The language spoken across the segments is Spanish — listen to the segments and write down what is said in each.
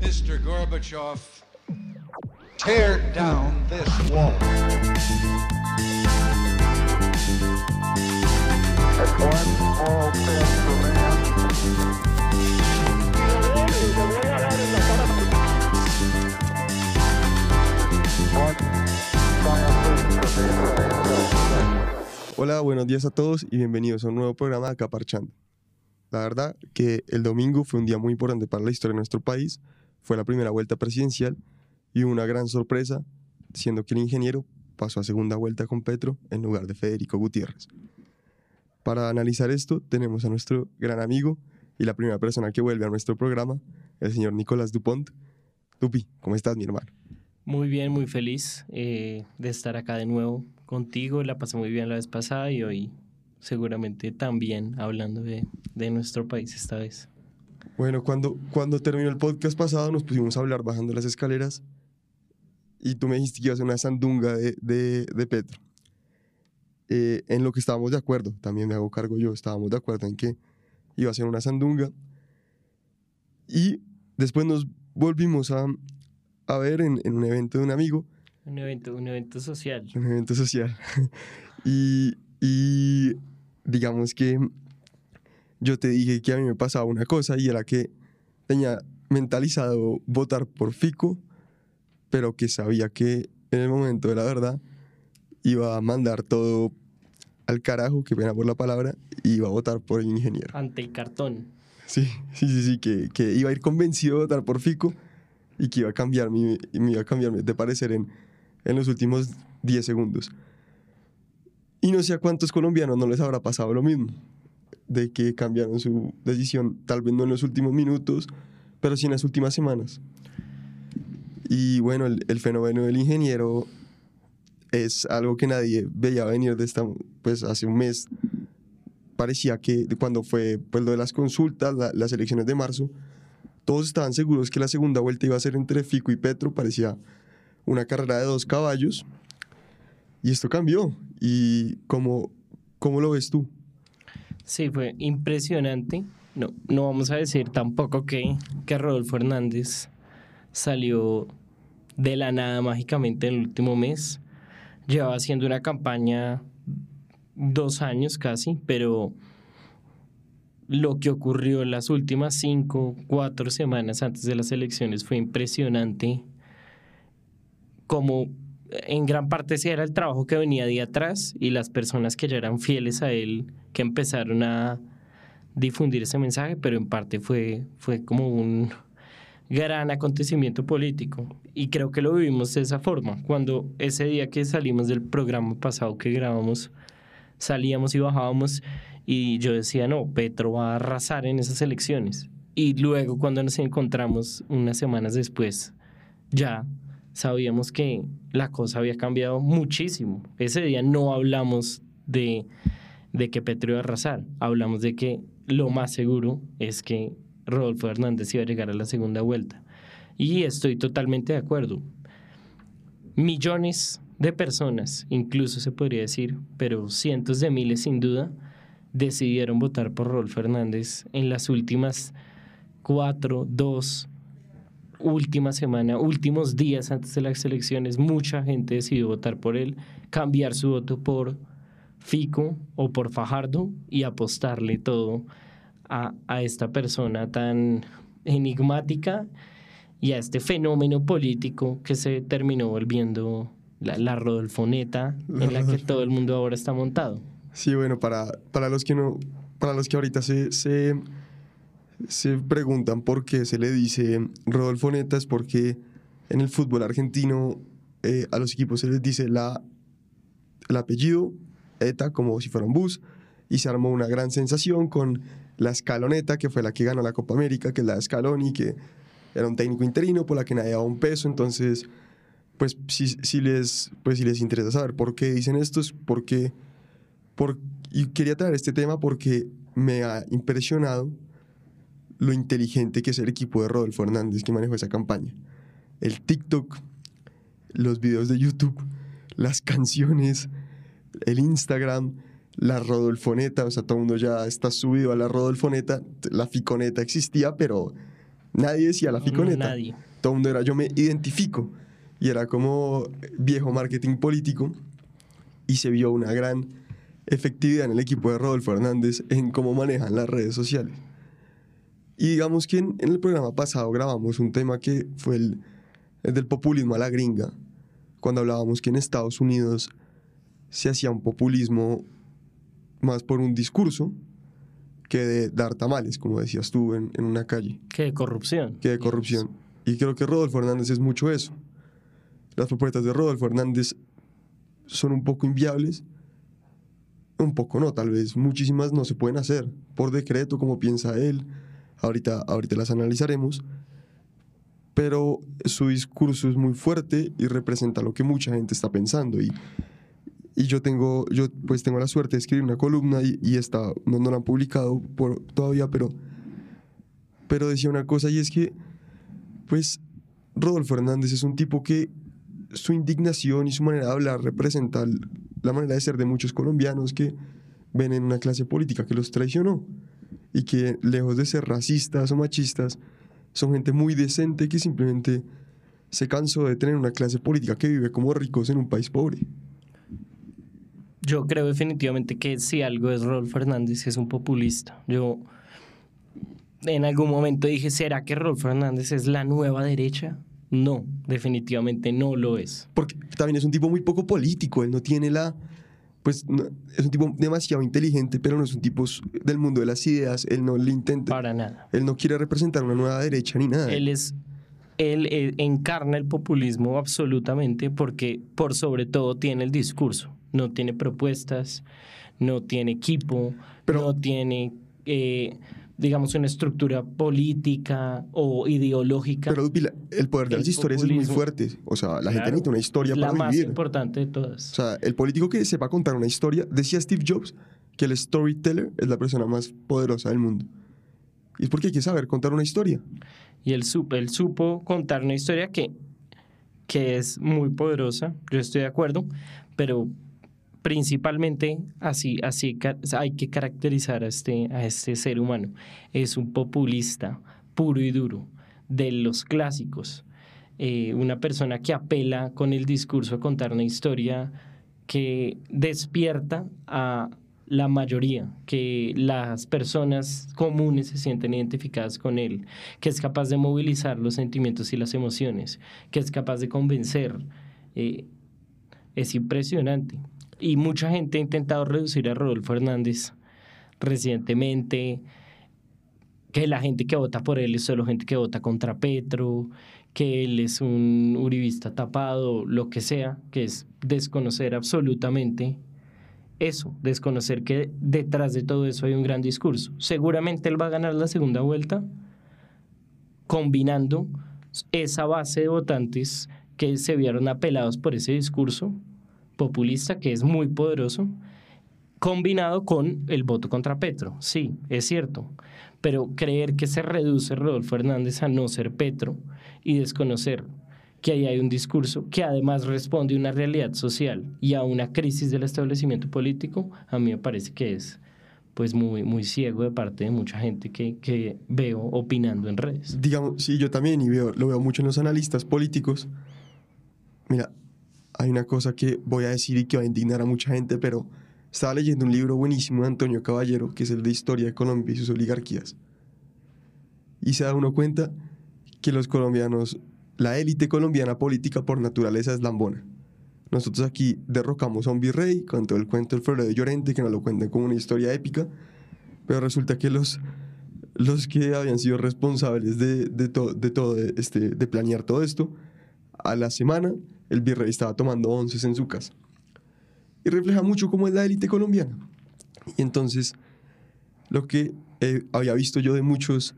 Mr. Gorbachev, tear down this wall. Hola, buenos días a todos y bienvenidos a un nuevo programa de Acaparchando. La verdad que el domingo fue un día muy importante para la historia de nuestro país, fue la primera vuelta presidencial y una gran sorpresa, siendo que el ingeniero pasó a segunda vuelta con Petro en lugar de Federico Gutiérrez. Para analizar esto tenemos a nuestro gran amigo y la primera persona que vuelve a nuestro programa, el señor Nicolás Dupont. Dupi, ¿cómo estás mi hermano? Muy bien, muy feliz eh, de estar acá de nuevo contigo. La pasé muy bien la vez pasada y hoy seguramente también hablando de, de nuestro país esta vez. Bueno, cuando, cuando terminó el podcast pasado nos pusimos a hablar bajando las escaleras y tú me dijiste que iba a ser una sandunga de, de, de Petro. Eh, en lo que estábamos de acuerdo, también me hago cargo yo, estábamos de acuerdo en que iba a ser una sandunga. Y después nos volvimos a, a ver en, en un evento de un amigo. Un evento, un evento social. Un evento social. y, y digamos que yo te dije que a mí me pasaba una cosa y era que tenía mentalizado votar por Fico, pero que sabía que en el momento de la verdad iba a mandar todo al carajo, que pena por la palabra, y iba a votar por el ingeniero. Ante el cartón. Sí, sí, sí, sí, que, que iba a ir convencido de votar por Fico y que iba a cambiar mi, me iba a cambiar de parecer en, en los últimos 10 segundos. Y no sé a cuántos colombianos no les habrá pasado lo mismo, de que cambiaron su decisión, tal vez no en los últimos minutos, pero sí en las últimas semanas. Y bueno, el, fenómeno del ingeniero es algo que nadie veía venir de esta, pues hace un mes. Parecía que cuando fue pues, lo de las consultas, la, las elecciones de marzo, todos estaban seguros que la segunda vuelta iba a ser entre Fico y Petro, parecía una carrera de dos caballos. Y esto cambió. ¿Y cómo, cómo lo ves tú? Sí, fue impresionante. No, no vamos a decir tampoco que, que Rodolfo Hernández salió de la nada mágicamente en el último mes. Llevaba haciendo una campaña dos años casi, pero lo que ocurrió en las últimas cinco, cuatro semanas antes de las elecciones fue impresionante. Como en gran parte sí era el trabajo que venía de atrás y las personas que ya eran fieles a él que empezaron a difundir ese mensaje, pero en parte fue, fue como un gran acontecimiento político y creo que lo vivimos de esa forma. Cuando ese día que salimos del programa pasado que grabamos, salíamos y bajábamos y yo decía, no, Petro va a arrasar en esas elecciones. Y luego cuando nos encontramos unas semanas después, ya sabíamos que la cosa había cambiado muchísimo. Ese día no hablamos de, de que Petro iba a arrasar, hablamos de que lo más seguro es que Rodolfo Hernández iba a llegar a la segunda vuelta. Y estoy totalmente de acuerdo. Millones de personas, incluso se podría decir, pero cientos de miles sin duda, decidieron votar por Rodolfo Hernández en las últimas cuatro, dos, última semana, últimos días antes de las elecciones, mucha gente decidió votar por él, cambiar su voto por Fico o por Fajardo y apostarle todo a, esta persona tan enigmática y a este fenómeno político que se terminó volviendo la, la Rodolfoneta en la que todo el mundo ahora está montado. Sí, bueno, para, para los que no, para los que ahorita se, se, se preguntan por qué se le dice Rodolfo Neta, es porque en el fútbol argentino eh, a los equipos se les dice la, el apellido, ETA, como si fuera un bus, y se armó una gran sensación con la escaloneta, que fue la que ganó la Copa América, que es la de Scaloni, que era un técnico interino por la que nadie daba un peso, entonces, pues si, les, pues, si les interesa saber por qué dicen esto, es porque, por, y quería traer este tema porque me ha impresionado lo inteligente que es el equipo de Rodolfo Hernández que manejó esa campaña. El TikTok, los videos de YouTube, las canciones, el Instagram, la Rodolfoneta, o sea, todo el mundo ya está subido a la Rodolfoneta, la Ficoneta existía, pero Nadie decía la ficoneta. Nadie. Todo el mundo era yo me identifico. Y era como viejo marketing político. Y se vio una gran efectividad en el equipo de Rodolfo Hernández en cómo manejan las redes sociales. Y digamos que en, en el programa pasado grabamos un tema que fue el, el del populismo a la gringa, cuando hablábamos que en Estados Unidos se hacía un populismo más por un discurso que de dar tamales, como decías tú en, en una calle, Que de corrupción. que de corrupción. Y creo que Rodolfo Hernández es mucho eso. Las propuestas de Rodolfo Hernández son un poco inviables, un poco no, tal vez muchísimas no se pueden hacer por decreto, como piensa él. Ahorita, ahorita las analizaremos. Pero su discurso es muy fuerte y representa lo que mucha gente está pensando. Y, y yo tengo, yo pues tengo la suerte de escribir una columna y, y no, no la han publicado por, todavía, pero, pero decía una cosa y es que, pues, Rodolfo Hernández es un tipo que su indignación y su manera de hablar representa la manera de ser de muchos colombianos que ven en una clase política que los traicionó y que lejos de ser racistas o machistas, son gente muy decente que simplemente se cansó de tener una clase política que vive como ricos en un país pobre. Yo creo definitivamente que si algo es Rolfo Hernández es un populista. Yo en algún momento dije, ¿será que Rolfo Hernández es la nueva derecha? No, definitivamente no lo es. Porque también es un tipo muy poco político, él no tiene la... Pues no- es un tipo demasiado inteligente, pero no es un tipo del mundo de las ideas, él no le intenta, Para nada. él no quiere representar una nueva derecha ni nada. Él es él eh, encarna el populismo absolutamente porque por sobre todo tiene el discurso, no tiene propuestas, no tiene equipo, Pero- no tiene eh, digamos una estructura política o ideológica. Pero el poder de las historias es muy populismo. fuerte, o sea, la gente Claro, necesita una historia la para más vivir. importante de todas. O sea, el político que sepa contar una historia, decía Steve Jobs que el storyteller es la persona más poderosa del mundo. Y es porque hay que saber contar una historia. Y él supo, él supo contar una historia que, que es muy poderosa, yo estoy de acuerdo, pero principalmente así, hay que caracterizar a este, a este ser humano. Es un populista puro y duro, de los clásicos. Eh, una persona que apela con el discurso a contar una historia que despierta a la mayoría, que las personas comunes se sienten identificadas con él, que es capaz de movilizar los sentimientos y las emociones, que es capaz de convencer. Eh, es impresionante. Y mucha gente ha intentado reducir a Rodolfo Hernández recientemente, que la gente que vota por él es solo gente que vota contra Petro, que él es un uribista tapado, lo que sea, que es desconocer absolutamente eso, desconocer que detrás de todo eso hay un gran discurso. Seguramente él va a ganar la segunda vuelta combinando esa base de votantes que se vieron apelados por ese discurso populista que es muy poderoso, combinado con el voto contra Petro. Sí, es cierto, pero creer que se reduce Rodolfo Hernández a no ser Petro y desconocer que ahí hay un discurso que además responde a una realidad social y a una crisis del establecimiento político, a mí me parece que es pues muy, muy ciego de parte de mucha gente que, que veo opinando en redes. Digamos, sí, yo también, y veo, lo veo mucho en los analistas políticos. Mira, hay una cosa que voy a decir y que va a indignar a mucha gente, pero estaba leyendo un libro buenísimo de Antonio Caballero, que es el de Historia de Colombia y sus oligarquías. Y se da uno cuenta que los colombianos, la élite colombiana política por naturaleza es lambona. Nosotros aquí derrocamos a un virrey con todo el cuento del floreo de Llorente, que nos lo cuentan como una historia épica, pero resulta que los, los que habían sido responsables de, de, to- de todo, este, de planear todo esto, a la semana el virrey estaba tomando onces en su casa. Y refleja mucho cómo es la élite colombiana. Y entonces, lo que eh, había visto yo de muchos,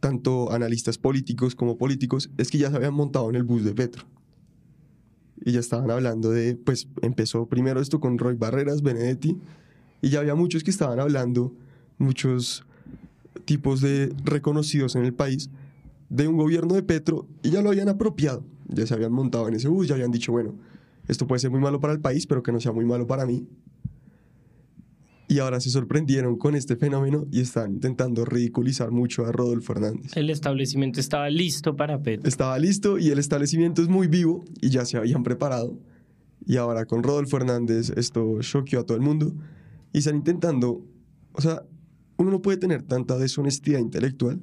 tanto analistas políticos como políticos, es que ya se habían montado en el bus de Petro. Y ya estaban hablando de, pues empezó primero esto con Roy Barreras, Benedetti, y ya había muchos que estaban hablando, muchos tipos de reconocidos en el país, de un gobierno de Petro, y ya lo habían apropiado. Ya se habían montado en ese bus, ya habían dicho, bueno, esto puede ser muy malo para el país, pero que no sea muy malo para mí. y ahora se sorprendieron con este fenómeno y están intentando ridiculizar mucho a Rodolfo Hernández. El establecimiento estaba listo para Petro. Estaba listo y el establecimiento es muy vivo y ya se habían preparado. Y ahora con Rodolfo Hernández esto choqueó a todo el mundo y están intentando, o sea, uno no puede tener tanta deshonestidad intelectual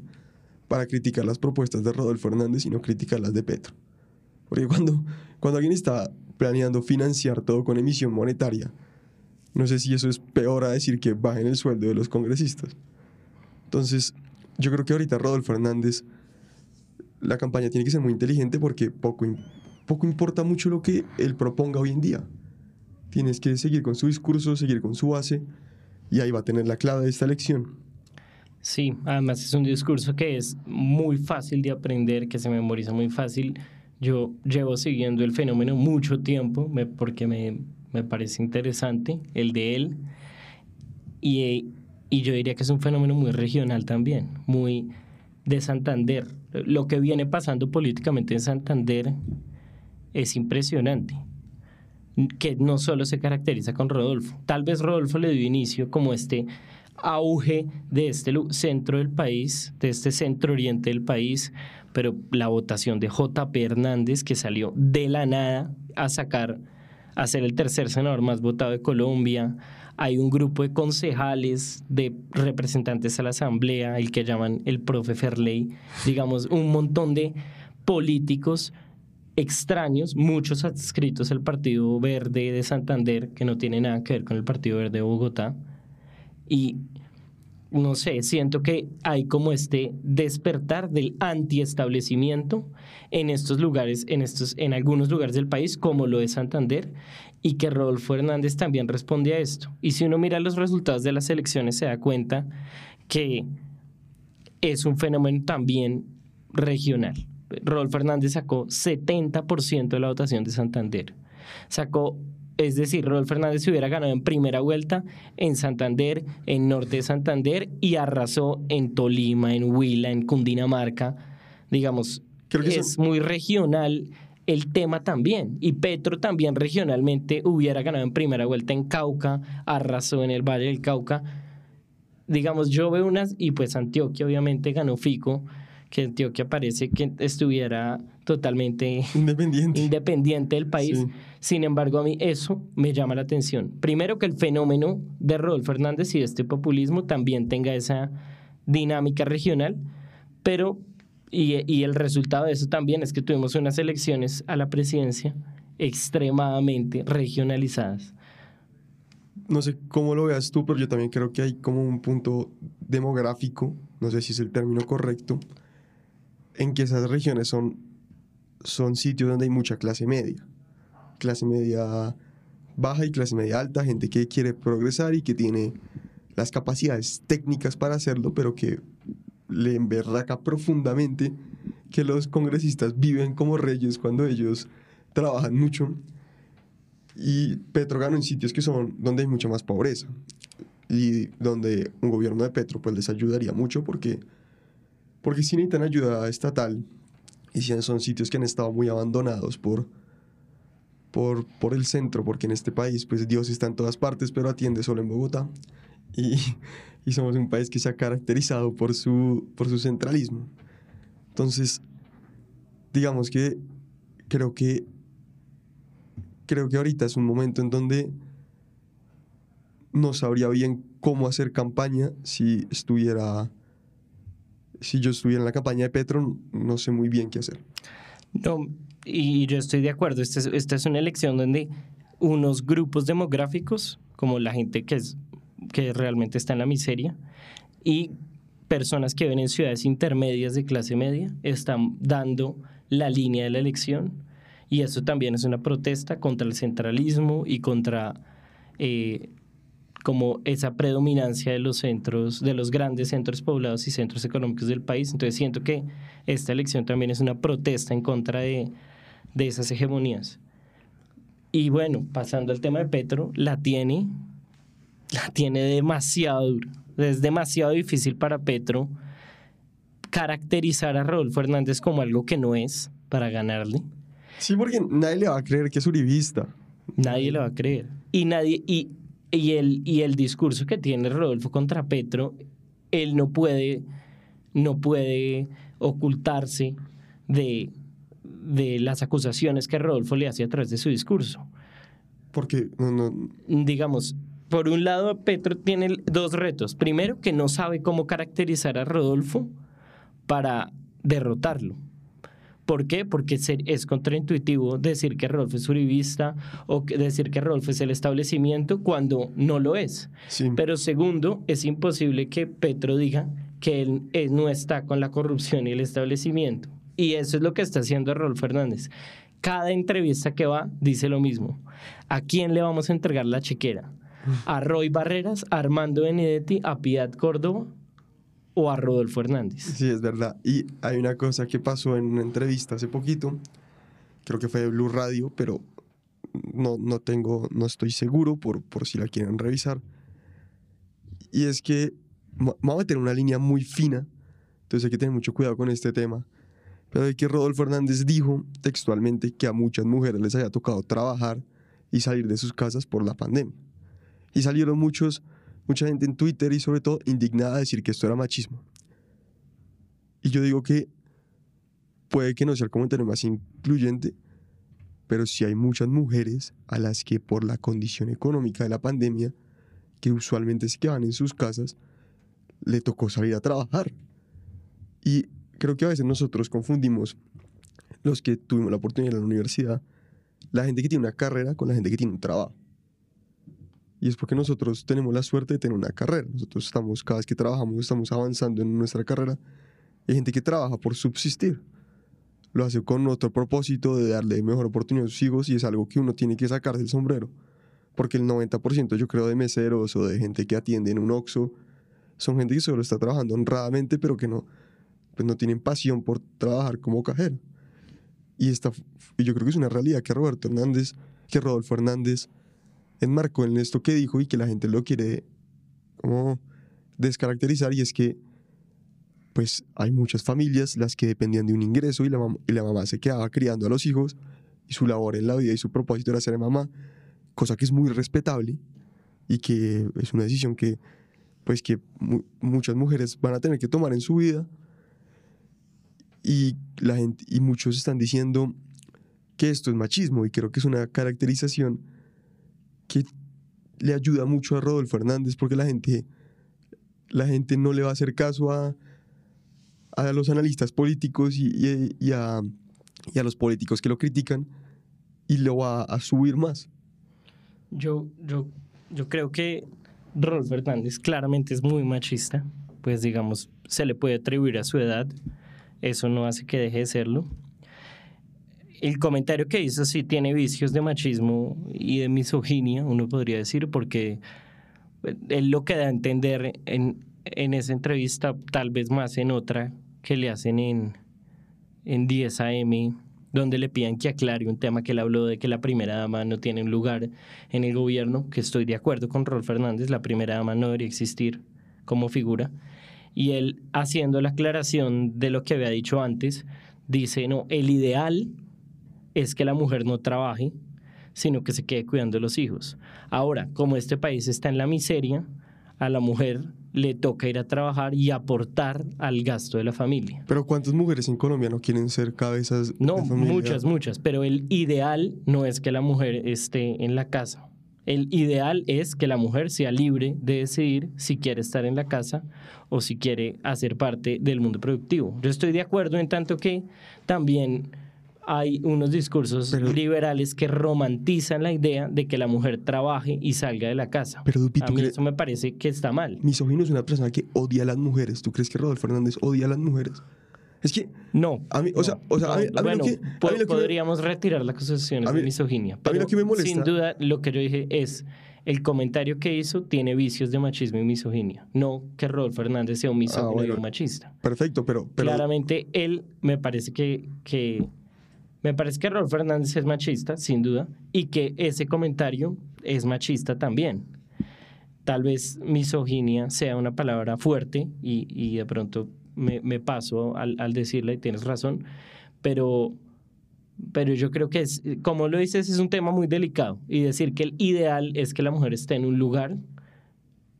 para criticar las propuestas de Rodolfo Hernández y no criticar las de Petro. Porque cuando, cuando alguien está planeando financiar todo con emisión monetaria, no sé si eso es peor a decir que bajen el sueldo de los congresistas. Entonces, yo creo que ahorita Rodolfo Hernández, la campaña tiene que ser muy inteligente porque poco, poco importa mucho lo que él proponga hoy en día. Tienes que seguir con su discurso, seguir con su base, y ahí va a tener la clave de esta elección. Sí, además es un discurso que es muy fácil de aprender, que se memoriza muy fácil. Yo llevo siguiendo el fenómeno mucho tiempo porque me, me parece interesante, el de él. Y, y yo diría que es un fenómeno muy regional también, muy de Santander. Lo que viene pasando políticamente en Santander es impresionante, que no solo se caracteriza con Rodolfo. Tal vez Rodolfo le dio inicio como este auge de este centro del país, de este centro oriente del país, pero la votación de JP Hernández, que salió de la nada a sacar a ser el tercer senador más votado de Colombia. Hay un grupo de concejales, de representantes a la asamblea, el que llaman el profe Ferley, digamos, un montón de políticos extraños, muchos adscritos al Partido Verde de Santander, que no tiene nada que ver con el Partido Verde de Bogotá. Y no sé, siento que hay como este despertar del antiestablecimiento en estos lugares, en, estos, en algunos lugares del país, como lo de Santander, y que Rodolfo Hernández también responde a esto. Y si uno mira los resultados de las elecciones, se da cuenta que es un fenómeno también regional. Rodolfo Hernández sacó 70% de la votación de Santander. Sacó es decir, Rodolfo Fernández se hubiera ganado en primera vuelta en Santander, en norte de Santander y arrasó en Tolima, en Huila, en Cundinamarca. Digamos, Creo que es muy regional el tema también. Y Petro también regionalmente hubiera ganado en primera vuelta en Cauca, arrasó en el Valle del Cauca. Digamos, yo veo unas, y pues Antioquia obviamente ganó Fico, que Antioquia parece que estuviera totalmente independiente, independiente del país. Sin embargo, a mí eso me llama la atención. Primero que el fenómeno de Rodolfo Fernández y de este populismo también tenga esa dinámica regional, pero y, y el resultado de eso también es que tuvimos unas elecciones a la presidencia extremadamente regionalizadas. No sé cómo lo veas tú, pero yo también creo que hay como un punto demográfico, no sé si es el término correcto, en que esas regiones son, son sitios donde hay mucha clase media. Clase media baja y clase media alta, gente que quiere progresar y que tiene las capacidades técnicas para hacerlo, pero que le emberraca profundamente que los congresistas viven como reyes cuando ellos trabajan mucho. Y Petro gana en sitios que son donde hay mucha más pobreza y donde un gobierno de Petro pues les ayudaría mucho porque porque si necesitan ayuda estatal y si son sitios que han estado muy abandonados por, por, por el centro, porque en este país pues Dios está en todas partes, pero atiende solo en Bogotá. Y, y somos un país que se ha caracterizado por su, por su centralismo. Entonces, digamos que creo que creo que ahorita es un momento en donde no sabría bien cómo hacer campaña si estuviera si yo estuviera en la campaña de Petro, no sé muy bien qué hacer. No, y yo estoy de acuerdo. Esta es, esta es una elección donde unos grupos demográficos, como la gente que, es, que realmente está en la miseria, y personas que ven en ciudades intermedias de clase media, están dando la línea de la elección. Y eso también es una protesta contra el centralismo y contra eh, como esa predominancia de los centros, de los grandes centros poblados y centros económicos del país. Entonces siento que esta elección también es una protesta en contra de, de esas hegemonías. Y bueno, pasando al tema de Petro, la tiene, la tiene demasiado dura. Es demasiado difícil para Petro caracterizar a Rodolfo Hernández como algo que no es para ganarle. Sí, porque nadie le va a creer que es uribista. Nadie le va a creer. Y nadie, y y el, y el discurso que tiene Rodolfo contra Petro, él no puede, no puede ocultarse de, de las acusaciones que Rodolfo le hace a través de su discurso. Porque no, no, Digamos, por un lado, Petro tiene dos retos. Primero, que no sabe cómo caracterizar a Rodolfo para derrotarlo. ¿Por qué? Porque es contraintuitivo decir que Rodolfo es uribista o decir que Rodolfo es el establecimiento cuando no lo es. sí. Pero segundo, es imposible que Petro diga que él, él no está con la corrupción y el establecimiento. Y eso es lo que está haciendo Rodolfo Fernández. Cada entrevista que va dice lo mismo. ¿A quién le vamos a entregar la chequera? ¿A Roy Barreras, a Armando Benedetti, a Piedad Córdoba o a Rodolfo Hernández? Sí, es verdad. Y hay una cosa que pasó en una entrevista hace poquito, creo que fue de Blue Radio, pero no, no tengo, no estoy seguro por, por si la quieren revisar. Y es que vamos a tener una línea muy fina, entonces hay que tener mucho cuidado con este tema. Pero de que Rodolfo Hernández dijo textualmente que a muchas mujeres les había tocado trabajar y salir de sus casas por la pandemia. Y salieron muchos, mucha gente en Twitter y sobre todo indignada a decir que esto era machismo. Y yo digo que puede que no sea el comentario más incluyente, pero sí hay muchas mujeres a las que por la condición económica de la pandemia, que usualmente se quedan en sus casas, le tocó salir a trabajar. Y creo que a veces nosotros confundimos los que tuvimos la oportunidad en la universidad, la gente que tiene una carrera con la gente que tiene un trabajo. Y es porque nosotros tenemos la suerte de tener una carrera. Nosotros estamos, cada vez que trabajamos, estamos avanzando en nuestra carrera. Hay gente que trabaja por subsistir. Lo hace con otro propósito de darle mejor oportunidad a sus hijos y es algo que uno tiene que sacar del sombrero. Porque el 90% yo creo de meseros o de gente que atiende en un OXXO son gente que solo está trabajando honradamente pero que no, pues no tienen pasión por trabajar como cajero. Y, esta, y yo creo que es una realidad que Roberto Hernández, que Rodolfo Hernández enmarcó en esto que dijo y que la gente lo quiere como descaracterizar y es que pues hay muchas familias las que dependían de un ingreso y la, y la mamá se quedaba criando a los hijos y su labor en la vida y su propósito era ser mamá, cosa que es muy respetable y que es una decisión que pues que mu- muchas mujeres van a tener que tomar en su vida. Y la gente y muchos están diciendo que esto es machismo y creo que es una caracterización que le ayuda mucho a Rodolfo Hernández porque la gente la gente no le va a hacer caso a, a los analistas políticos y, a, y a los políticos que lo critican y lo va a subir más. Yo, yo, yo creo que Rodolfo Hernández claramente es muy machista, pues digamos, se le puede atribuir a su edad, eso no hace que deje de serlo. El comentario que hizo sí tiene vicios de machismo y de misoginia, uno podría decir, porque él lo que da a entender en, en esa entrevista, tal vez más en otra que le hacen en, en 10 AM, donde le pidan que aclare un tema que él habló de que la primera dama no tiene un lugar en el gobierno, que estoy de acuerdo con Rolf Fernández, la primera dama no debería existir como figura. Y él, haciendo la aclaración de lo que había dicho antes, dice, no, el ideal es que la mujer no trabaje, sino que se quede cuidando de los hijos. Ahora, como este país está en la miseria, a la mujer le toca ir a trabajar y aportar al gasto de la familia. Pero ¿cuántas mujeres en Colombia no quieren ser cabezas No, de familia? muchas, muchas, pero el ideal no es que la mujer esté en la casa. El ideal es que la mujer sea libre de decidir si quiere estar en la casa o si quiere hacer parte del mundo productivo. Yo estoy de acuerdo en tanto que también hay unos discursos Pero- liberales que romantizan la idea de que la mujer trabaje y salga de la casa. Pero, Dupi, a ¿tú mí eso me parece que está mal. Misógino es una persona que odia a las mujeres. ¿Tú crees que Rodolfo Hernández odia a las mujeres? Es que No. A mí, o sea- o sea, a mí- a mí lo bueno, que- a po- mí lo que me- podríamos retirar la acusación A de misoginia. a mí Pero lo que me molesta- Sin duda, lo que yo dije es. El comentario que hizo tiene vicios de machismo y misoginia. No que Rodolfo Hernández sea un misógino Ah, bueno. y un machista. perfecto, pero, pero Claramente, él me parece que, que. Me parece que Rodolfo Hernández es machista, sin duda, y que ese comentario es machista también. Tal vez misoginia sea una palabra fuerte y, de pronto me, me paso al, al decirla y tienes razón, pero, pero yo creo que es, como lo dices, es un tema muy delicado y decir que el ideal es que la mujer esté en un lugar,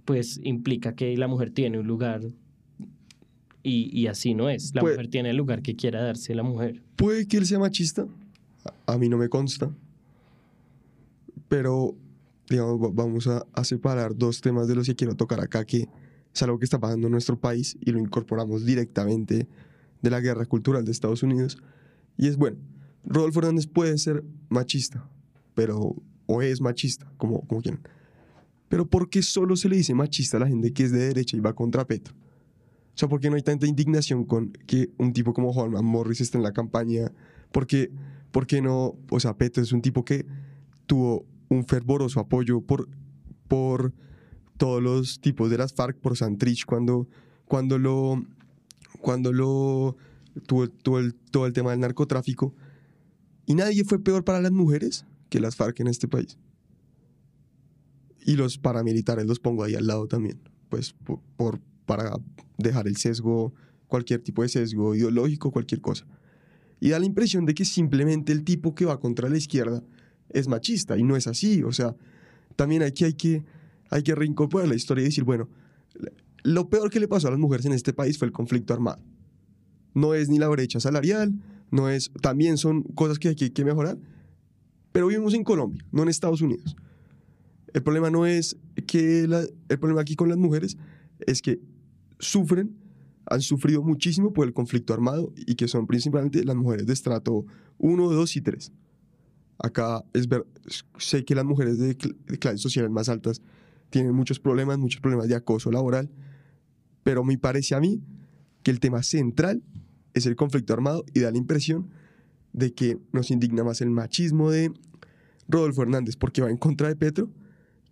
pues implica que la mujer tiene un lugar y, y así no es. La mujer tiene el lugar que quiera darse la mujer. Puede que él sea machista, a, a mí no me consta, pero digamos, va- vamos a, a separar dos temas de los que quiero tocar acá, que es algo que está pasando en nuestro país y lo incorporamos directamente de la guerra cultural de Estados Unidos. Y es bueno, Rodolfo Hernández puede ser machista, pero, o es machista, como, como quieran. Pero ¿por qué solo se le dice machista a la gente que es de derecha y va contra Petro? O sea, ¿por qué no hay tanta indignación con que un tipo como Juan Morris esté en la campaña? ¿Por qué, por qué no? O sea, Petro es un tipo que tuvo un fervoroso apoyo por, por todos los tipos de las FARC, por Santrich, cuando, cuando lo, cuando lo tuvo, tuvo el, todo el tema del narcotráfico. Y nadie fue peor para las mujeres que las FARC en este país. Y los paramilitares los pongo ahí al lado también, pues por, por- para dejar el sesgo, cualquier tipo de sesgo ideológico, cualquier cosa. Y da la impresión de que simplemente el tipo que va contra la izquierda es machista y no es así. O sea, también aquí hay que, hay que reincorporar la historia y decir, bueno, lo peor que le pasó a las mujeres en este país fue el conflicto armado. No es ni la brecha salarial, no es, también son cosas que hay que, mejorar, pero vivimos en Colombia, no en Estados Unidos. El problema no es que la- el problema aquí con las mujeres es que sufren, han sufrido muchísimo por el conflicto armado y que son principalmente las mujeres de estrato 1, 2 y 3. Acá es ver, sé que las mujeres de, cl- de clases sociales más altas tienen muchos problemas, muchos problemas de acoso laboral, pero me parece a mí que el tema central es el conflicto armado y da la impresión de que nos indigna más el machismo de Rodolfo Hernández porque va en contra de Petro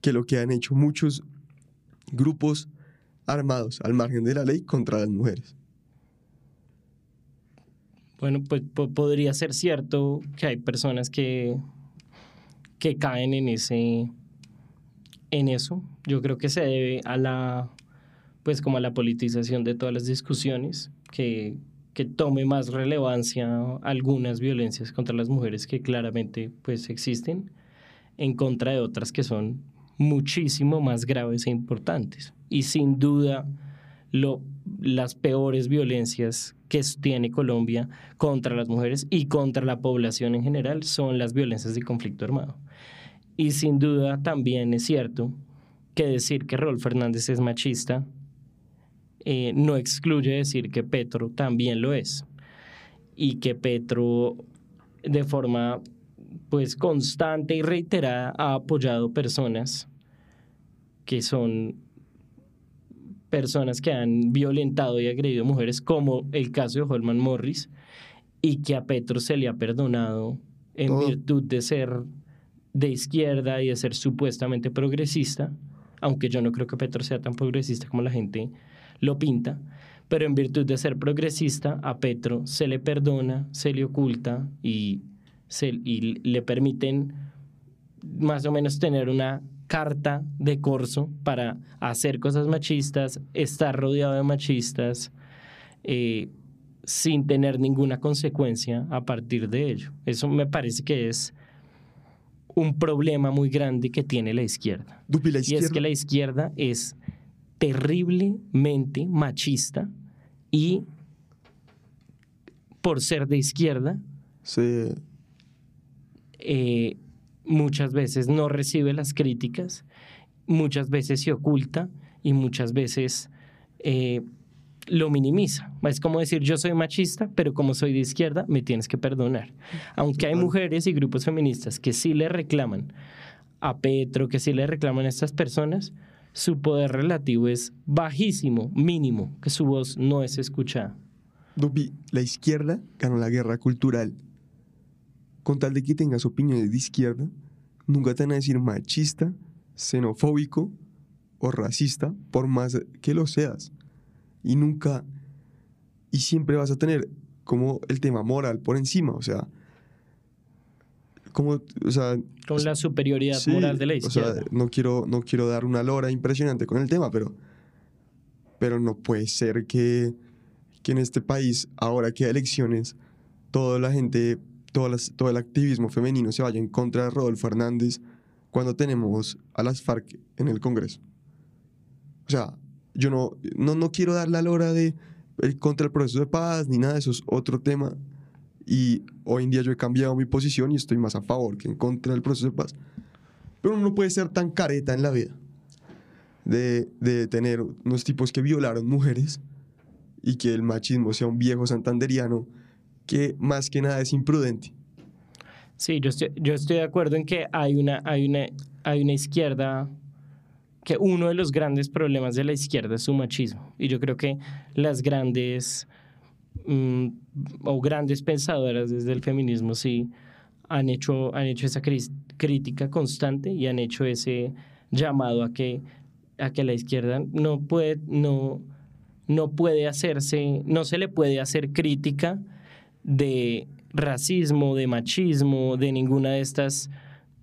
que lo que han hecho muchos grupos armados al margen de la ley contra las mujeres. Bueno, pues po- podría ser cierto que hay personas que, que caen en ese en eso. Yo creo que se debe a la pues como a la politización de todas las discusiones, que, que tome más relevancia algunas violencias contra las mujeres que claramente pues existen, en contra de otras que son muchísimo más graves e importantes. Y sin duda las peores violencias que tiene Colombia contra las mujeres y contra la población en general son las violencias de conflicto armado. Y sin duda también es cierto que decir que Rolf Fernández es machista eh, no excluye decir que Petro también lo es. Y que Petro de forma pues constante y reiterada ha apoyado personas que son personas que han violentado y agredido mujeres, como el caso de Holman Morris, y que a Petro se le ha perdonado en Todo. virtud de ser de izquierda y de ser supuestamente progresista, aunque yo no creo que Petro sea tan progresista como la gente lo pinta, pero en virtud de ser progresista, a Petro se le perdona, se le oculta y, se, y le permiten más o menos tener una carta de corso para hacer cosas machistas, estar rodeado de machistas, eh, sin tener ninguna consecuencia a partir de ello. Eso me parece que es un problema muy grande que tiene la izquierda. Dupi, la Y izquierda, es que la izquierda es terriblemente machista y por ser de izquierda se- eh, muchas veces no recibe las críticas, muchas veces se oculta y muchas veces eh, lo minimiza. Es como decir, yo soy machista, pero como soy de izquierda, me tienes que perdonar. Aunque hay mujeres y grupos feministas que sí le reclaman a Petro, que sí le reclaman a estas personas, su poder relativo es bajísimo, mínimo, que su voz no es escuchada. Dupi, la izquierda ganó la guerra cultural. Con tal de que tengas opiniones de izquierda, nunca te van a decir machista, xenofóbico o racista, por más que lo seas. Y nunca, y siempre vas a tener como el tema moral por encima, o sea, como, o sea, Con la superioridad Sí, moral de la O izquierda. sea, no quiero, no quiero dar una lora impresionante con el tema, pero, pero no puede ser que, que en este país, ahora que hay elecciones, toda la gente todas las- todo el activismo femenino se vaya en contra de Rodolfo Hernández cuando tenemos a las FARC en el Congreso. O sea, yo no, no, no quiero dar la lora de eh, contra el proceso de paz ni nada, eso es otro tema. Y hoy en día yo he cambiado mi posición y estoy más a favor que en contra del proceso de paz. Pero uno no puede ser tan careta en la vida de, de tener unos tipos que violaron mujeres y que el machismo sea un viejo santanderiano que más que nada es imprudente. Sí, yo estoy, yo estoy de acuerdo en que hay una, hay, una, hay una izquierda, que uno de los grandes problemas de la izquierda es su machismo. Y yo creo que las grandes mm, o grandes pensadoras desde el feminismo sí han hecho, han hecho esa crítica constante y han hecho ese llamado a que, a que la izquierda no puede, no, no puede hacerse, no se le puede hacer crítica de racismo, de machismo, de ninguna de estas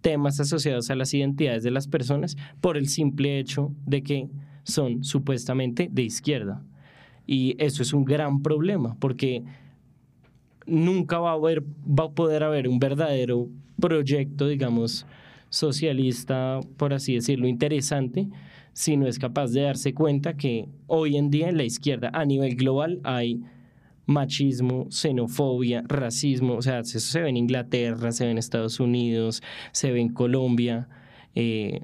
temas asociados a las identidades de las personas por el simple hecho de que son supuestamente de izquierda. Y eso es un gran problema porque nunca va a, haber, va a poder haber un verdadero proyecto, digamos, socialista, por así decirlo, interesante, si no es capaz de darse cuenta que hoy en día en la izquierda a nivel global hay machismo, xenofobia, racismo, o sea, eso se ve en Inglaterra, se ve en Estados Unidos, se ve en Colombia. Eh,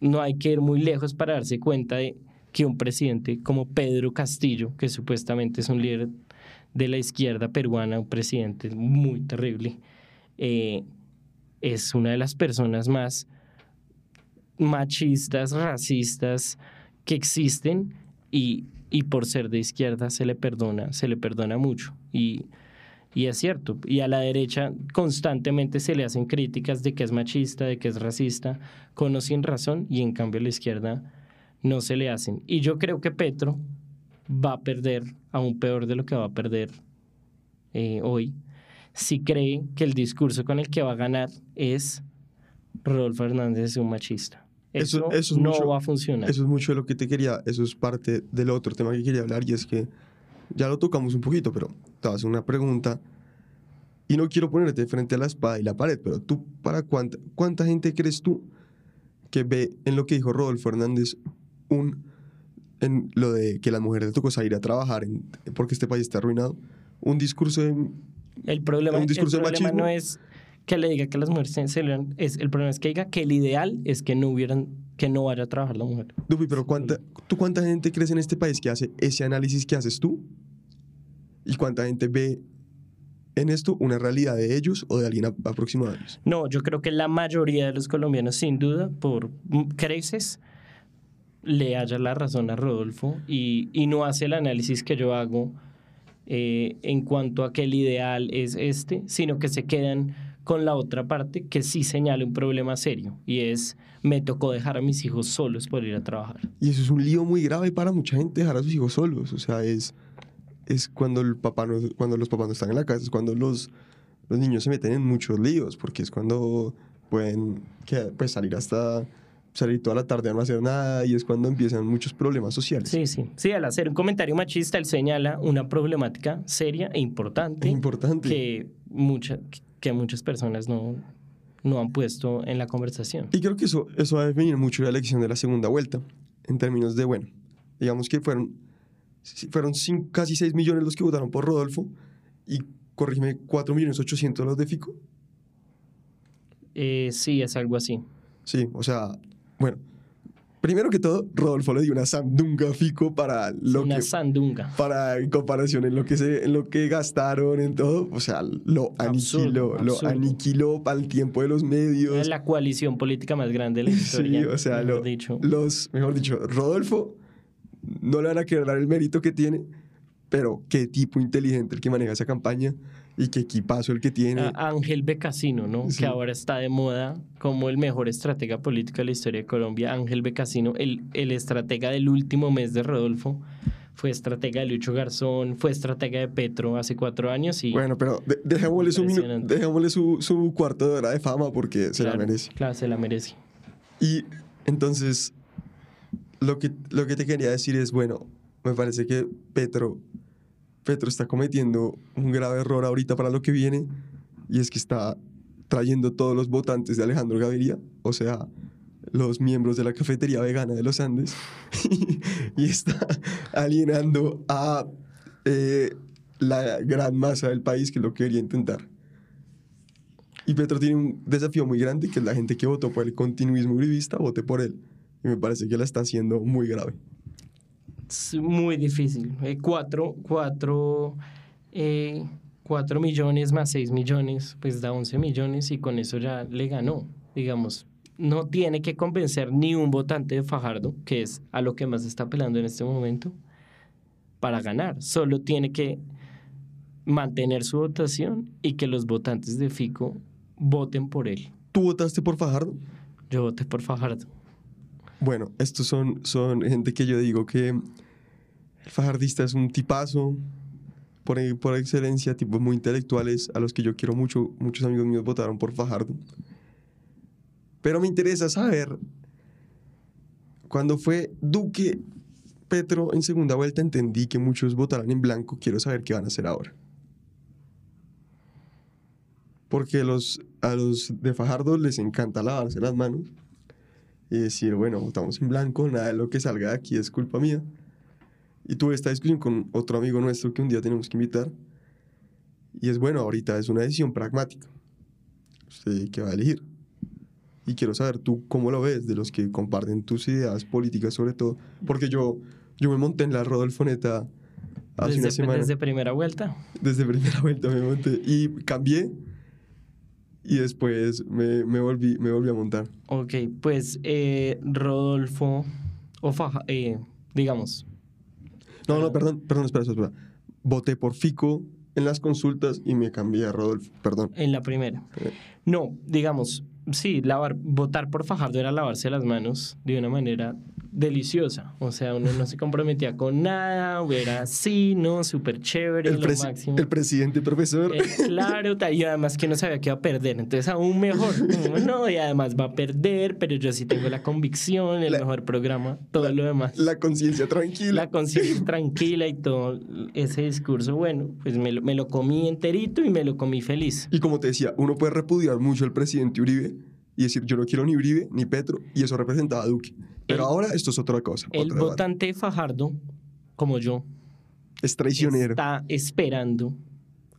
no hay que ir muy lejos para darse cuenta de que un presidente como Pedro Castillo, que supuestamente es un líder de la izquierda peruana, un presidente muy terrible, eh, es una de las personas más machistas, racistas que existen y, y por ser de izquierda se le perdona, se le perdona mucho. Y, y es cierto. Y a la derecha constantemente se le hacen críticas de que es machista, de que es racista, con o sin razón, y en cambio a la izquierda no se le hacen. Y yo creo que Petro va a perder, aún peor de lo que va a perder eh, hoy, si cree que el discurso con el que va a ganar es Rodolfo Hernández es un machista. Eso, Eso- eso es no mucho- va a funcionar. Eso es mucho de lo que te quería, eso es parte del otro tema que quería hablar y es que ya lo tocamos un poquito, pero te vas a hacer una pregunta y no quiero ponerte frente a la espada y la pared, pero tú, ¿para cuánta, cuánta gente crees tú que ve en lo que dijo Rodolfo Hernández un, en lo de que las mujeres le tocó salir a trabajar en- porque este país está arruinado, un discurso de... El problema, un el discurso de problema machismo. no es que le diga que las mujeres se celebran, es, el problema es que diga que el ideal es que no hubieran, que no vaya a trabajar la mujer. Dupi, pero ¿cuánta, ¿tú cuánta gente crees en este país que hace ese análisis que haces tú? ¿Y cuánta gente ve en esto una realidad de ellos o de alguien aproximado a ellos? No, yo creo que la mayoría de los colombianos, sin duda, por creces, le haya la razón a Rodolfo y, y no hace el análisis que yo hago eh, en cuanto a que el ideal es este, sino que se quedan con la otra parte que sí señala un problema serio y es me tocó dejar a mis hijos solos por ir a trabajar. Y eso es un lío muy grave para mucha gente dejar a sus hijos solos. O sea, es, es cuando, el papá no, cuando los papás no están en la casa, es cuando los, los niños se meten en muchos líos, porque es cuando pueden que- pues, salir hasta salir toda la tarde a no hacer nada y es cuando empiezan muchos problemas sociales. Sí, sí. Sí, al hacer un comentario machista, él señala una problemática seria e importante. Es importante. Que, mucha, que muchas personas no, no han puesto en la conversación. Y creo que eso, eso va a definir mucho la elección de la segunda vuelta, en términos de, bueno, digamos que fueron, fueron casi 6 millones los que votaron por Rodolfo y, corrígeme, 4 millones 800 los de Fico. Eh, sí, es algo así. Sí, o sea, bueno, primero que todo, Rodolfo le dio una sandunga a Fico para lo Una que... sandunga. Para en comparación en lo que se, en lo que gastaron en todo, o sea, lo Absurdo, aniquiló, lo absurdo. aniquiló para el tiempo de los medios. Es la coalición política más grande de la Sí, historia. o sea, mejor lo- dicho. los, mejor dicho, Rodolfo no le van a querer dar el mérito que tiene, pero qué tipo inteligente el que maneja esa campaña y qué equipazo el que tiene. A Ángel Becasino, ¿no? Sí. Que ahora está de moda como el mejor estratega político de la historia de Colombia. Ángel Becasino, el, el estratega del último mes de Rodolfo. Fue estratega de Lucho Garzón, fue estratega de Petro hace cuatro años y... bueno, pero de- dejémosle, su, dejémosle su, su cuarto de hora de fama porque se la claro, merece. Claro, se la merece. Y entonces, lo que, lo que te quería decir es, bueno, me parece que Petro, Petro está cometiendo un grave error ahorita para lo que viene y es que está trayendo todos los votantes de Alejandro Gaviria, o sea, los miembros de la cafetería vegana de los Andes, y está alienando a eh, la gran masa del país que lo que quería intentar. Y Petro tiene un desafío muy grande, que es la gente que votó por el continuismo uribista, vote por él. Y me parece que la está haciendo muy grave. Es muy difícil. Eh, cuatro, cuatro, eh, cuatro millones más seis millones, pues da 11 millones y con eso ya le ganó. Digamos, no tiene que convencer ni un votante de Fajardo, que es a lo que más está apelando en este momento, para ganar. Solo tiene que mantener su votación y que los votantes de Fico voten por él. ¿Tú votaste por Fajardo? Yo voté por Fajardo. Bueno, estos son, son gente que yo digo que el fajardista es un tipazo, por, por excelencia, tipos muy intelectuales, a los que yo quiero mucho. Muchos amigos míos votaron por Fajardo. Pero me interesa saber, cuando fue Duque Petro en segunda vuelta, entendí que muchos votarán en blanco. Quiero saber qué van a hacer ahora. Porque los, a los de Fajardo les encanta lavarse las manos y decir, bueno, votamos en blanco, nada de lo que salga de aquí es culpa mía. Y tuve esta discusión con otro amigo nuestro que un día tenemos que invitar. Y es bueno, ahorita es una decisión pragmática. ¿Usted qué va a elegir? Y quiero saber tú cómo lo ves, de los que comparten tus ideas políticas sobre todo. Porque yo, yo me monté en la Rodolfoneta hace Desde, una semana. desde primera vuelta. Desde primera vuelta me monté. Y cambié. Y después me, me, volví, me volví a montar. Ok, pues eh, Rodolfo, o Faja, eh, digamos, No, no, perdón, perdón, espera, espera, espera. Voté por Fico en las consultas y me cambié a Rodolfo, perdón. en la primera. Eh. No, digamos, sí, lavar, votar por Fajardo era lavarse las manos de una manera deliciosa. O sea, uno no se comprometía con nada, era así, ¿no? Súper chévere, El, lo máximo. el presidente profesor. Eh, claro, y además que no sabía que iba a perder, entonces aún mejor. Como, no, y además va a perder, pero yo sí tengo la convicción, el La- mejor programa, todo lo demás. La conciencia tranquila. la conciencia tranquila y todo ese discurso, bueno, pues me lo, me lo comí enterito y me lo comí feliz. Y como te decía, uno puede repudiar mucho al presidente Uribe y decir, yo no quiero ni Uribe ni Petro, y eso representaba a Duque. Pero El- ahora esto es otra cosa. El debate. votante Fajardo, como yo, es traicionero. está esperando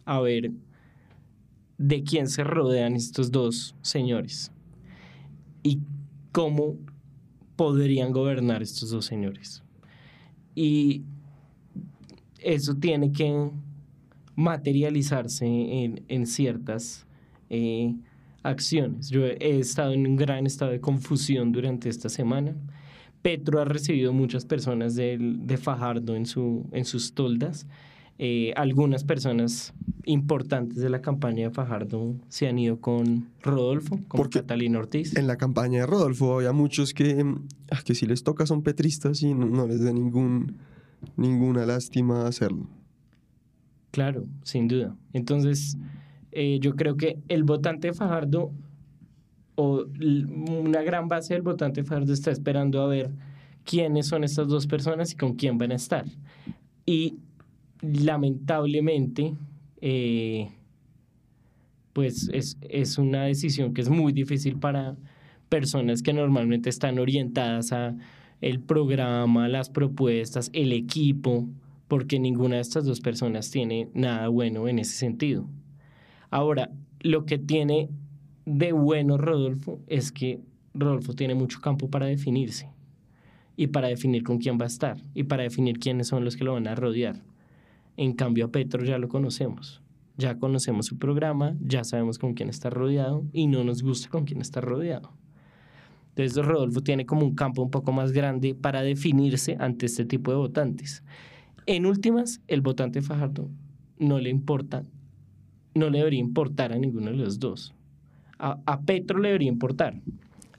a ver de quién se rodean estos dos señores y cómo podrían gobernar estos dos señores. Y eso tiene que materializarse en, en ciertas eh, acciones. Yo he estado en un gran estado de confusión durante esta semana. Petro ha recibido muchas personas del- de Fajardo en, su, en sus toldas. Eh, algunas personas importantes de la campaña de Fajardo se han ido con Rodolfo, con Porque Catalina Ortiz. En la campaña de Rodolfo había muchos que, ah, que si les toca son petristas y no, no les da ningún, ninguna lástima hacerlo. Claro, sin duda. Entonces, eh, yo creo que el votante Fajardo, o una gran base del votante Fajardo está esperando a ver quiénes son estas dos personas y con quién van a estar. Y lamentablemente, eh, pues es, es una decisión que es muy difícil para personas que normalmente están orientadas a el programa, las propuestas, el equipo, porque ninguna de estas dos personas tiene nada bueno en ese sentido. Ahora, lo que tiene de bueno Rodolfo es que Rodolfo tiene mucho campo para definirse y para definir con quién va a estar y para definir quiénes son los que lo van a rodear. En cambio, a Petro ya lo conocemos. Ya conocemos su programa, ya sabemos con quién está rodeado y no nos gusta con quién está rodeado. Entonces, Rodolfo tiene como un campo un poco más grande para definirse ante este tipo de votantes. En últimas, el votante Fajardo no le importa, no le debería importar a ninguno de los dos. A, a Petro le debería importar.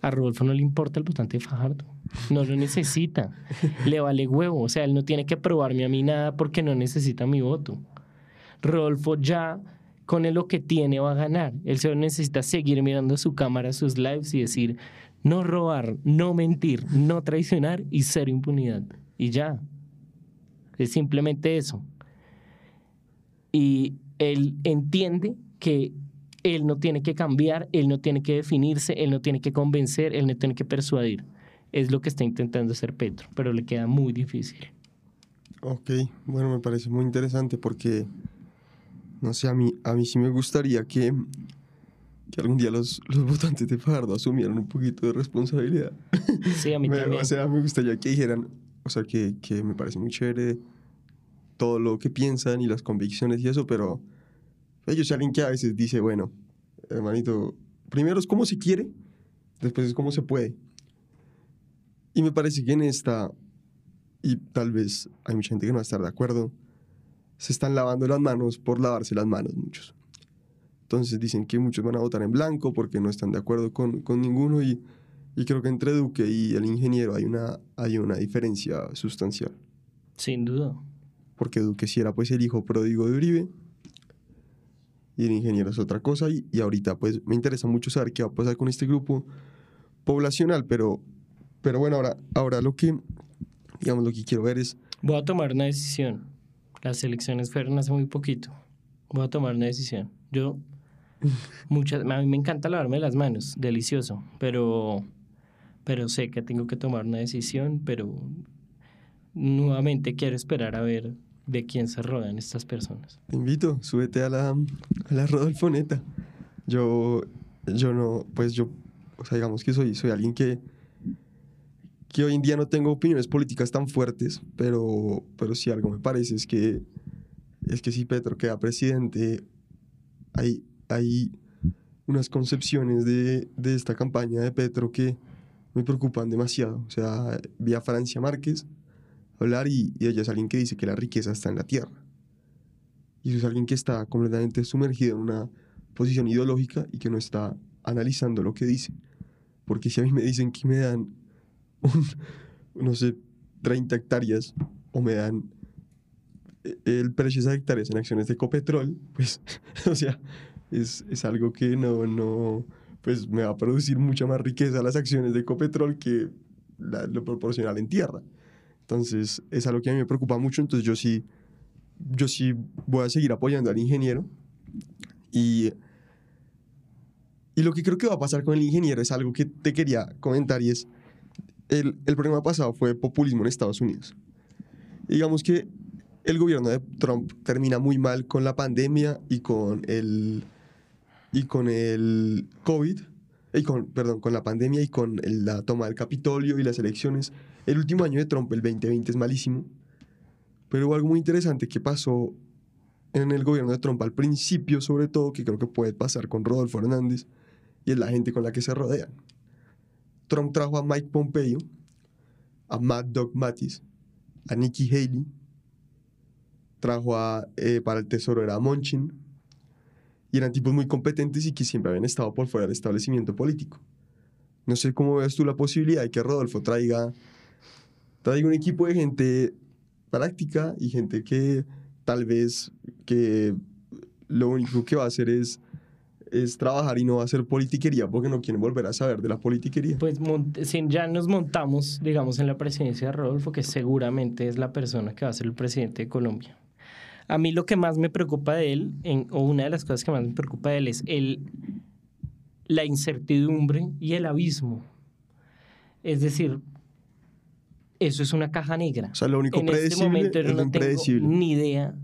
A Rodolfo no le importa el votante Fajardo. No lo necesita. le vale huevo. O sea, él no tiene que probarme a mí nada porque no necesita mi voto. Rodolfo ya con él lo que tiene va a ganar. Él solo necesita seguir mirando su cámara, sus lives y decir, no robar, no mentir, no traicionar y cero impunidad. Y ya. Es simplemente eso. Y él entiende que él no tiene que cambiar, él no tiene que definirse, él no tiene que convencer, él no tiene que persuadir. Es lo que está intentando hacer Petro, pero le queda muy difícil. Ok, bueno, me parece muy interesante porque, no sé, a mí, a mí sí me gustaría que, que algún día los, los votantes de Fajardo asumieran un poquito de responsabilidad. Sí, a mí Me- también. o sea, me gustaría que dijeran, o sea, que, que me parece muy chévere todo lo que piensan y las convicciones y eso, pero yo soy alguien que a veces dice, bueno, hermanito, primero es como se quiere, después es como se puede. Y me parece que en esta, y tal vez hay mucha gente que no va a estar de acuerdo, se están lavando las manos por lavarse las manos muchos. Entonces dicen que muchos van a votar en blanco porque no están de acuerdo con, con ninguno y, y creo que entre Duque y el ingeniero hay una, hay una diferencia sustancial. Sin duda. Porque Duque sí era pues el hijo pródigo de Uribe y el ingeniero es otra cosa y, y ahorita pues me interesa mucho saber qué va a pasar con este grupo poblacional, pero, pero bueno, ahora, ahora lo que, digamos, lo que quiero ver es, Voy a tomar una decisión. Las elecciones fueron hace muy poquito. Voy a tomar una decisión. Yo, muchas, a mí me encanta lavarme las manos, delicioso, pero, pero sé que tengo que tomar una decisión, pero nuevamente quiero esperar a ver de quién se rodean estas personas. te invito, súbete a la, a la Rodolfoneta. Yo, yo no, pues yo, o sea, digamos que soy, soy alguien que, que hoy en día no tengo opiniones políticas tan fuertes, pero, pero sí algo me parece es que, es que si Petro queda presidente, hay, hay unas concepciones de, de esta campaña de Petro que me preocupan demasiado. O sea, vi a Francia Márquez hablar y, y ella es alguien que dice que la riqueza está en la tierra. Y eso es alguien que está completamente sumergido en una posición ideológica y que no está analizando lo que dice. Porque si a mí me dicen que me dan, un, no sé, 30 hectáreas o me dan eh, el precio de esas hectáreas en acciones de Ecopetrol, pues, o sea, es, es algo que no, no, pues me va a producir mucha más riqueza las acciones de Ecopetrol que la- lo proporcional en tierra. Entonces, es algo que a mí me preocupa mucho, entonces yo sí, yo sí voy a seguir apoyando al ingeniero y, y lo que creo que va a pasar con el ingeniero es algo que te quería comentar y es, el, el programa pasado fue populismo en Estados Unidos. Y digamos que el gobierno de Trump termina muy mal con la pandemia y con el, y con el COVID, y con, perdón, con la pandemia y con el- la toma del Capitolio y las elecciones. El último año de Trump, el 2020, es malísimo. Pero hubo algo muy interesante que pasó en el gobierno de Trump al principio, sobre todo, que creo que puede pasar con Rodolfo Hernández, y es la gente con la que se rodean. Trump trajo a Mike Pompeo, a Matt Doug Mattis, a Nikki Haley, trajo a, eh, para el tesoro era a Monchin, y eran tipos muy competentes y que siempre habían estado por fuera del establecimiento político. No sé cómo ves tú la posibilidad de que Rodolfo traiga, traiga un equipo de gente práctica y gente que tal vez que lo único que va a hacer es, es trabajar y no va a hacer politiquería porque no quieren volver a saber de la politiquería. Pues ya nos montamos, digamos, en la presidencia de Rodolfo, que seguramente es la persona que va a ser el presidente de Colombia. A mí lo que más me preocupa de él, en- o una de las cosas que más me preocupa de él es el, la incertidumbre y el abismo. Es decir, eso es una caja negra. O sea, lo único en este momento yo no tengo ni idea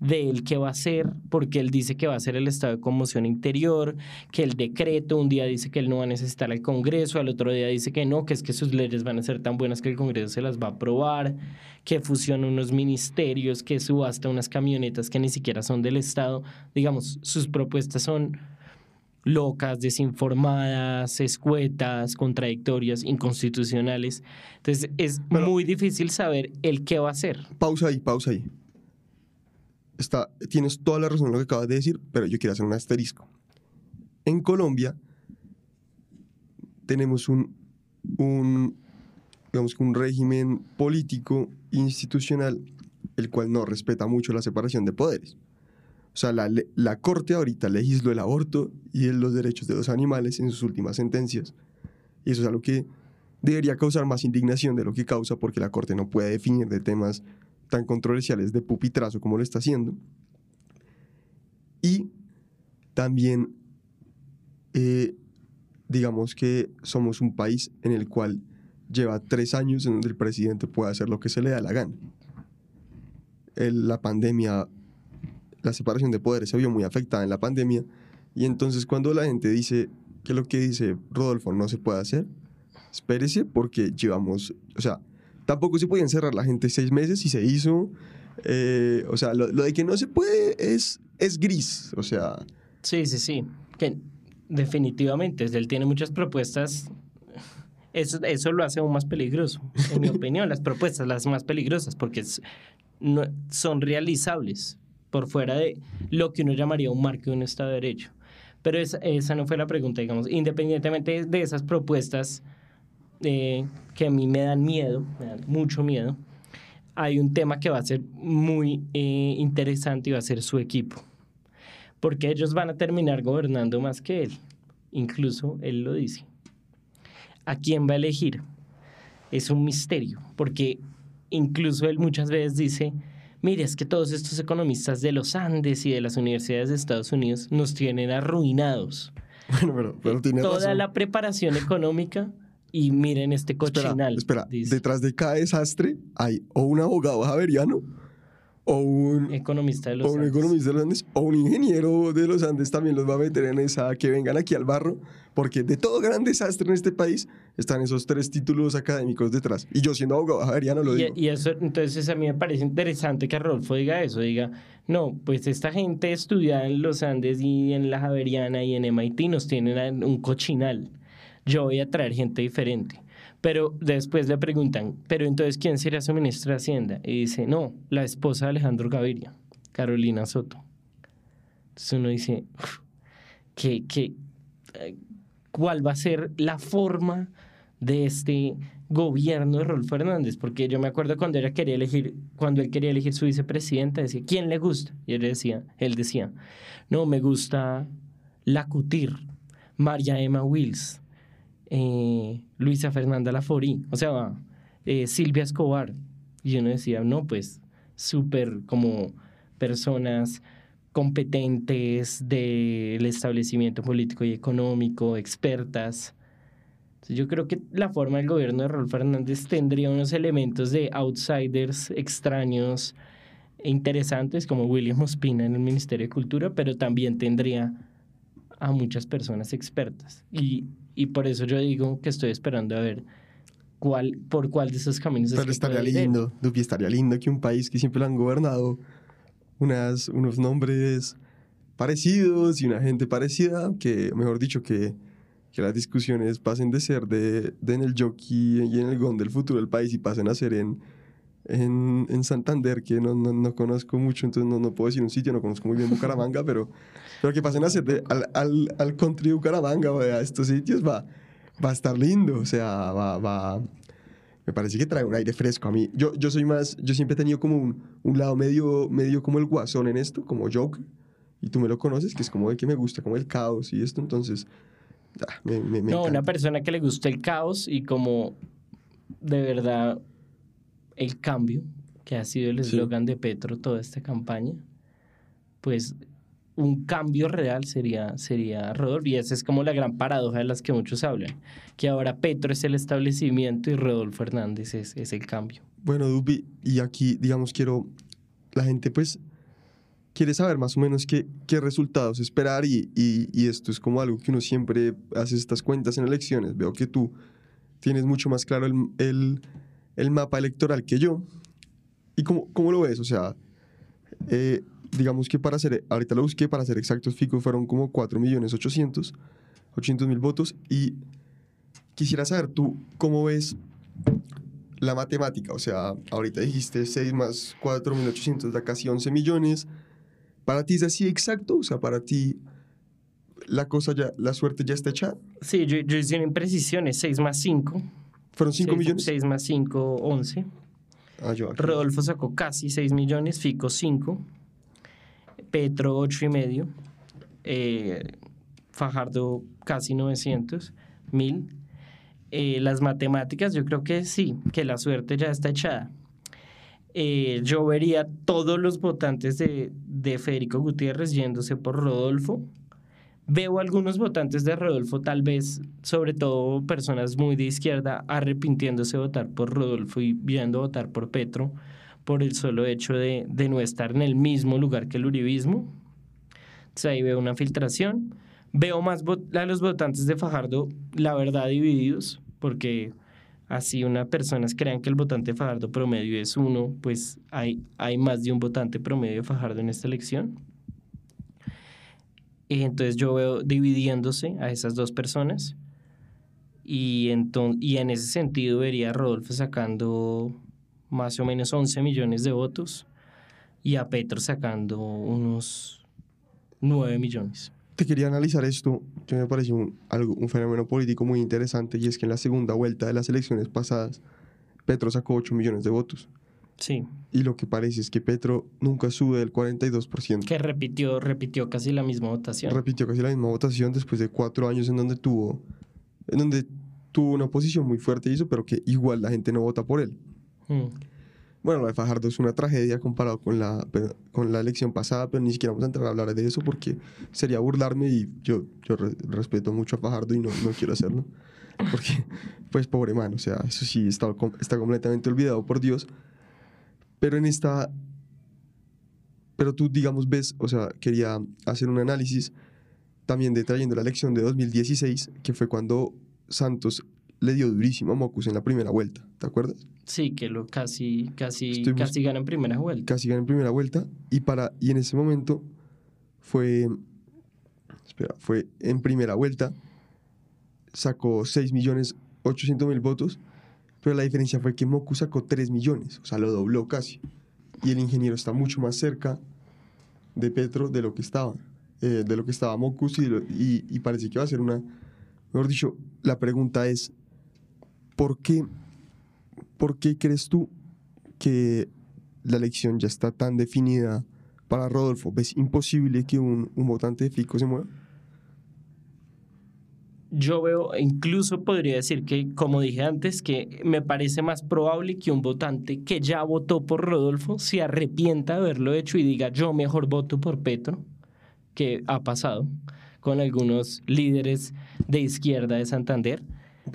de él qué va a hacer, porque él dice que va a hacer el estado de conmoción interior, que el decreto, un día dice que él no va a necesitar al Congreso, al otro día dice que no, que es que sus leyes van a ser tan buenas que el Congreso se las va a aprobar, que fusiona unos ministerios, que subasta unas camionetas que ni siquiera son del Estado. Digamos, sus propuestas son locas, desinformadas, escuetas, contradictorias, inconstitucionales. Entonces es muy difícil saber el qué va a hacer. Pausa ahí, pausa ahí. Está, tienes toda la razón en lo que acabas de decir, pero yo quiero hacer un asterisco. En Colombia tenemos un, un, digamos que un régimen político institucional el cual no respeta mucho la separación de poderes. O sea, la, la Corte ahorita legisló el aborto y los derechos de los animales en sus últimas sentencias. Y eso es algo que debería causar más indignación de lo que causa porque la Corte no puede definir de temas tan controversiales de pupitrazo como lo está haciendo. Y también eh, digamos que somos un país en el cual lleva tres años en donde el presidente puede hacer lo que se le da la gana. El- la pandemia, la separación de poderes se vio muy afectada en la pandemia y entonces cuando la gente dice que lo que dice Rodolfo no se puede hacer, espérese porque llevamos, o sea, tampoco se podía encerrar la gente seis meses y se hizo, eh, o sea, lo, lo de que no se puede es, es gris, o sea, Sí, sí, sí. Que definitivamente, él tiene muchas propuestas. Eso, eso lo hace aún más peligroso, en mi opinión, las propuestas, las más peligrosas, porque es- no, son realizables por fuera de lo que uno llamaría un marco de un Estado de Derecho. Pero esa, esa no fue la pregunta, digamos. Independientemente de esas propuestas eh, que a mí me dan miedo, me dan mucho miedo, hay un tema que va a ser muy eh, interesante y va a ser su equipo porque ellos van a terminar gobernando más que él. Incluso él lo dice. ¿A quién va a elegir? Es un misterio, porque incluso él muchas veces dice, mire, es que todos estos economistas de los Andes y de las universidades de Estados Unidos nos tienen arruinados. bueno, pero, pero tiene Toda razón. la preparación económica y miren este Espera, cochinal. espera, dice. detrás de cada desastre hay o un abogado javeriano o un, economista de los o un Andes. economista de los Andes o un ingeniero de los Andes también los va a meter en esa que vengan aquí al barro porque de todo gran desastre en este país están esos tres títulos académicos detrás y yo siendo abogado javeriano lo Y, digo y eso, entonces a mí me parece interesante que Rodolfo diga eso, diga, no, pues esta gente estudiada en los Andes y en la Javeriana y en MIT nos tienen un cochinal. Yo voy a traer gente diferente. Pero después le preguntan, pero entonces ¿quién será su ministra de Hacienda? Y dice, no, la esposa de Alejandro Gaviria, Carolina Soto. Entonces uno dice, "Uf, ¿qué, qué, eh, ¿cuál va a ser la forma de este gobierno de Rolfo Hernández? Porque yo me acuerdo cuando él quería elegir, cuando él quería elegir su vicepresidenta, decía, ¿quién le gusta? Y él decía, él decía, no, me gusta Lacutir, María Emma Wills, eh, Luisa Fernanda Laforí, o sea, eh, Silvia Escobar. Y uno decía, no, pues, súper como personas competentes del establecimiento político y económico, expertas. Yo creo que la forma del gobierno de Rolfo Hernández tendría unos elementos de outsiders extraños e interesantes, como William Ospina en el Ministerio de Cultura, pero también tendría a muchas personas expertas. Y, y por eso yo digo que estoy esperando a ver cuál, por cuál de esos caminos es pero que estaría lindo Dupi, estaría lindo que un país que siempre lo han gobernado unas, unos nombres parecidos y una gente parecida que mejor dicho que que las discusiones pasen de ser de, de en el jockey y en el GON del futuro del país y pasen a ser en, en, en Santander, que no, no, no conozco mucho, entonces no, no puedo decir un sitio, no conozco muy bien Bucaramanga, pero, pero que pasen a de, al, al, al country Bucaramanga, o a estos sitios, va, va a estar lindo, o sea, va, va, me parece que trae un aire fresco a mí. Yo, yo soy más, yo siempre he tenido como un, un lado medio, medio como el guasón en esto, como Joker, y tú me lo conoces, que es como el que me gusta, como el caos y esto, entonces... ah, me, me, me no, una encanta. persona que le gusta el caos y como de verdad el cambio, que ha sido el Sí. eslogan de Petro toda esta campaña, pues un cambio real sería, sería Rodolfo. Y esa es como la gran paradoja de las que muchos hablan, que ahora Petro es el establecimiento y Rodolfo Hernández es, es el cambio. Bueno, Dupi, y aquí, digamos, quiero. La gente, pues, quiere saber más o menos qué, qué resultados esperar, y, y, y esto es como algo que uno siempre hace estas cuentas en elecciones. Veo que tú tienes mucho más claro el, el, el mapa electoral que yo. ¿Y cómo, cómo lo ves? O sea, eh, digamos que para ser, ahorita lo busqué, para ser exactos, Fico fueron como 4 millones 800, 800 mil votos, y quisiera saber tú cómo ves la matemática, o sea, ahorita dijiste 6 más 4.800 da casi 11 millones. ¿Para ti es así exacto? O sea, para ti la cosa ya, la suerte ya está echada. Sí, yo, yo hice una imprecisión, es 6 más 5. ¿Fueron 5 millones? 6 más 5, 11. Ah, yo aquí. Rodolfo sacó casi 6 millones, Fico 5, Petro 8 y medio, eh, Fajardo casi 900 mil. Eh, las matemáticas, yo creo que sí, que la suerte ya está echada. Eh, yo vería todos los votantes de, de Federico Gutiérrez yéndose por Rodolfo. Veo algunos votantes de Rodolfo, tal vez, sobre todo personas muy de izquierda, arrepintiéndose de votar por Rodolfo y viendo votar por Petro por el solo hecho de, no estar en el mismo lugar que el uribismo. Entonces ahí veo una filtración. Veo más a los votantes de Fajardo, la verdad, divididos, porque así unas personas crean que el votante Fajardo promedio es uno, pues hay, hay más de un votante promedio de Fajardo en esta elección. Y entonces yo veo dividiéndose a esas dos personas. Y, y en ese sentido vería a Rodolfo sacando más o menos 11 millones de votos y a Petro sacando unos 9 millones. Te quería analizar esto, que me parece un, algo, un fenómeno político muy interesante y es que en la segunda vuelta de las elecciones pasadas Petro sacó 8 millones de votos. Sí. Y lo que parece es que Petro nunca sube del 42%. Que repitió, repitió casi la misma votación. Repitió casi la misma votación después de cuatro años en donde tuvo, en donde tuvo una posición muy fuerte y eso, pero que igual la gente no vota por él. Mm. Bueno, lo de Fajardo es una tragedia comparado con la, con la elección pasada, pero ni siquiera vamos a entrar a hablar de eso porque sería burlarme y yo, yo respeto mucho a Fajardo y no, no quiero hacerlo. Porque, pues, pobre man, o sea, eso sí está, está completamente olvidado por Dios. Pero en esta... Pero tú, digamos, ves, o sea, quería hacer un análisis también de trayendo la elección de 2016, que fue cuando Santos le dio durísimo a Mocus en la primera vuelta, ¿te acuerdas? Sí, que lo casi, casi, casi gana en primera vuelta. Casi gana en primera vuelta y, para, y en ese momento fue, espera, fue en primera vuelta, sacó 6 millones 800 mil votos, pero la diferencia fue que Mocus sacó 3 millones, o sea, lo dobló casi. Y el ingeniero está mucho más cerca de Petro de lo que estaba, eh, de lo que estaba Mocus y parece que va a ser una, mejor dicho, la pregunta es, ¿por qué, ¿por qué crees tú que la elección ya está tan definida para Rodolfo? ¿Ves imposible que un, un votante de Fico se mueva? Yo veo, incluso podría decir que, como dije antes, que me parece más probable que un votante que ya votó por Rodolfo se arrepienta de haberlo hecho y diga yo mejor voto por Petro, que ha pasado con algunos líderes de izquierda de Santander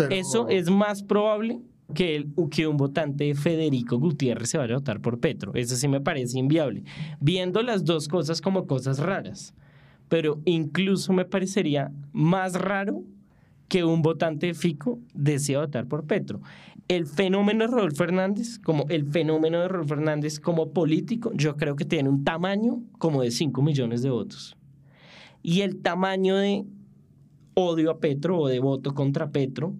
eso es más probable que, el, que un votante de Federico Gutiérrez se vaya a votar por Petro. Eso sí me parece inviable. Viendo las dos cosas como cosas raras. Pero incluso me parecería más raro que un votante Fico desee votar por Petro. El fenómeno de Rodolfo Fernández, como el fenómeno de Rodolfo Fernández como político, yo creo que tiene un tamaño como de 5 millones de votos. Y el tamaño de odio a Petro o de voto contra Petro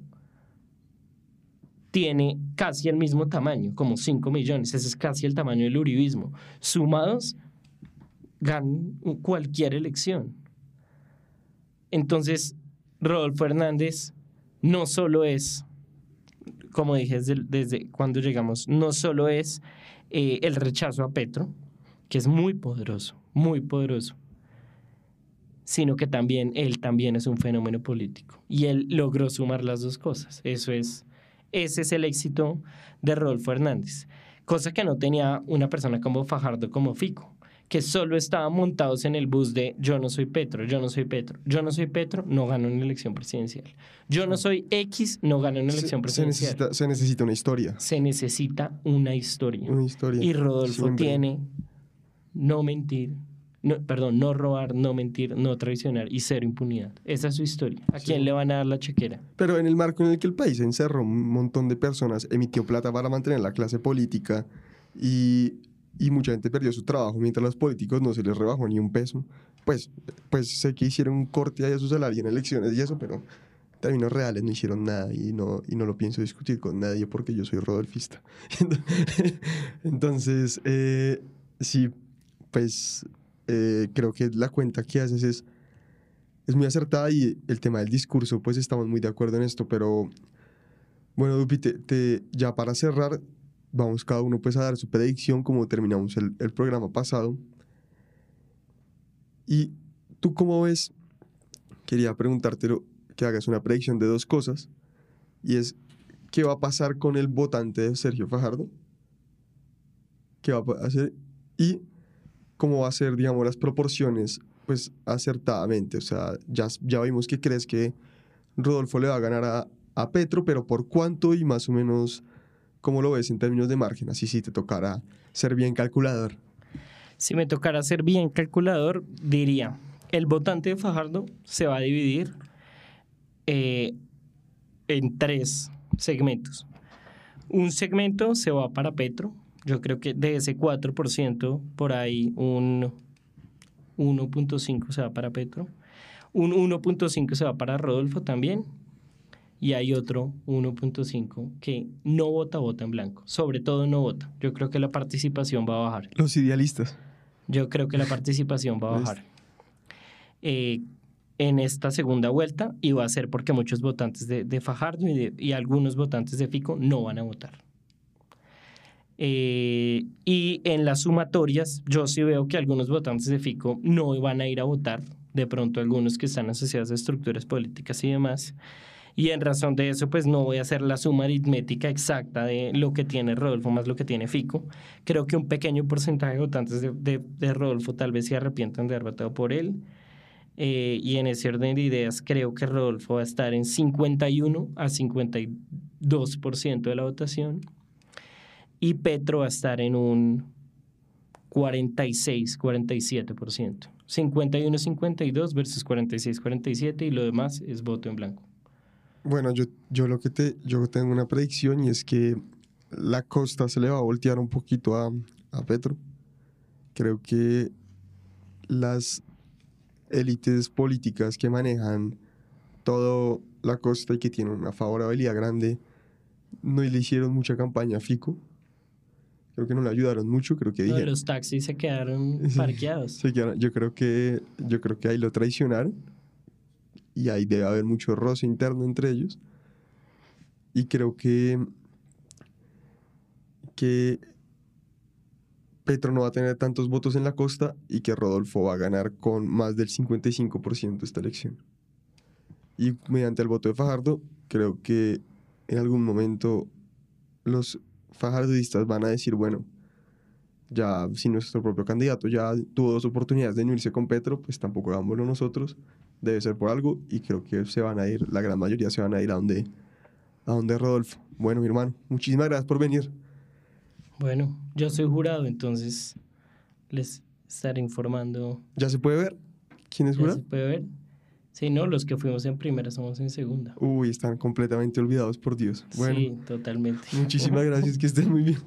tiene casi el mismo tamaño, como 5 millones. Ese es casi el tamaño del uribismo. Sumados, ganan cualquier elección. Entonces, Rodolfo Hernández no solo es, como dije desde, cuando llegamos, no solo es eh, el rechazo a Petro, que es muy poderoso, muy poderoso, sino que también él también es un fenómeno político. Y él logró sumar las dos cosas. Eso es ese es el éxito de Rodolfo Hernández, cosa que no tenía una persona como Fajardo como Fico que solo estaban montados en el bus de yo no soy Petro, yo no soy Petro, yo no soy Petro, no gano una elección presidencial. Yo no soy X, no gano una elección presidencial. Se necesita, una historia. Se necesita una historia. Una historia. Y Rodolfo tiene no mentir, no, perdón, no robar, no mentir, no traicionar y cero impunidad. Esa es su historia. ¿A quién le van a dar la chequera? Pero en el marco en el que el país encerró un montón de personas, emitió plata para mantener la clase política y, y mucha gente perdió su trabajo mientras los políticos no se les rebajó ni un peso. Pues, pues sé que hicieron un corte ahí a su salario en elecciones y eso, pero en términos reales no hicieron nada y no, y no lo pienso discutir con nadie porque yo soy rodolfista. Entonces, eh, sí, pues eh, creo que la cuenta que haces es, es muy acertada y el tema del discurso, pues estamos muy de acuerdo en esto, pero bueno, Dupi, te, ya para cerrar, vamos cada uno pues a dar su predicción como terminamos el, el programa pasado. Y tú cómo ves, quería preguntarte que hagas una predicción de dos cosas, y es, ¿qué va a pasar con el votante de Sergio Fajardo? ¿Qué va a hacer? Y cómo va a ser, digamos, las proporciones pues acertadamente. O sea, ya, ya vimos que crees que Rodolfo le va a ganar a, a Petro, pero ¿por cuánto y más o menos cómo lo ves en términos de margen? Así sí te tocará ser bien calculador. Si me tocara ser bien calculador, diría, el votante de Fajardo se va a dividir eh, en tres segmentos. Un segmento se va para Petro. Yo creo que de ese 4%, por ahí un 1.5 se va para Petro. Un 1.5 se va para Rodolfo también. Y hay otro 1.5 que no vota, vota en blanco. Sobre todo no vota. Yo creo que la participación va a bajar. Los idealistas. Yo creo que la participación va a bajar. Eh, en esta segunda vuelta y va a ser porque muchos votantes de, de Fajardo y, de- y algunos votantes de Fico no van a votar. Eh, y en las sumatorias, yo sí veo que algunos votantes de Fico no van a ir a votar, de pronto algunos que están asociados a estructuras políticas y demás. Y en razón de eso, pues no voy a hacer la suma aritmética exacta de lo que tiene Rodolfo más lo que tiene Fico. Creo que un pequeño porcentaje de votantes de, de- Rodolfo tal vez se arrepientan de haber votado por él. Eh, y en ese orden de ideas, creo que Rodolfo va a estar en 51 a 52% de la votación. Y Petro va a estar en un 46, 47%. 51, 52 versus 46, 47 y lo demás es voto en blanco. Bueno, yo, yo lo que te, yo tengo una predicción y es que la costa se le va a voltear un poquito a, a Petro. Creo que las élites políticas que manejan toda la costa y que tienen una favorabilidad grande no le hicieron mucha campaña a Fico. Creo que no le ayudaron mucho, creo que dijeron. los taxis se quedaron parqueados. Yo creo que yo creo que ahí lo traicionaron y ahí debe haber mucho roce interno entre ellos y creo que que Petro no va a tener tantos votos en la costa y que Rodolfo va a ganar con más del 55% esta elección. Y mediante el voto de Fajardo, creo que en algún momento los fajardistas van a decir, bueno, ya si nuestro propio candidato ya tuvo dos oportunidades de unirse con Petro, pues tampoco hagámoslo nosotros, debe ser por algo y creo que se van a ir, la gran mayoría se van a ir a donde, a donde Rodolfo. Bueno, mi hermano, muchísimas gracias por venir. Bueno, yo soy jurado, entonces les estaré informando. ¿Ya se puede ver? ¿Quién es ¿Ya jurado? se puede ver? Sí, no, los que fuimos en primera somos en segunda. Uy, están completamente olvidados por Dios. Bueno, Sí, totalmente. muchísimas gracias, que estén muy bien.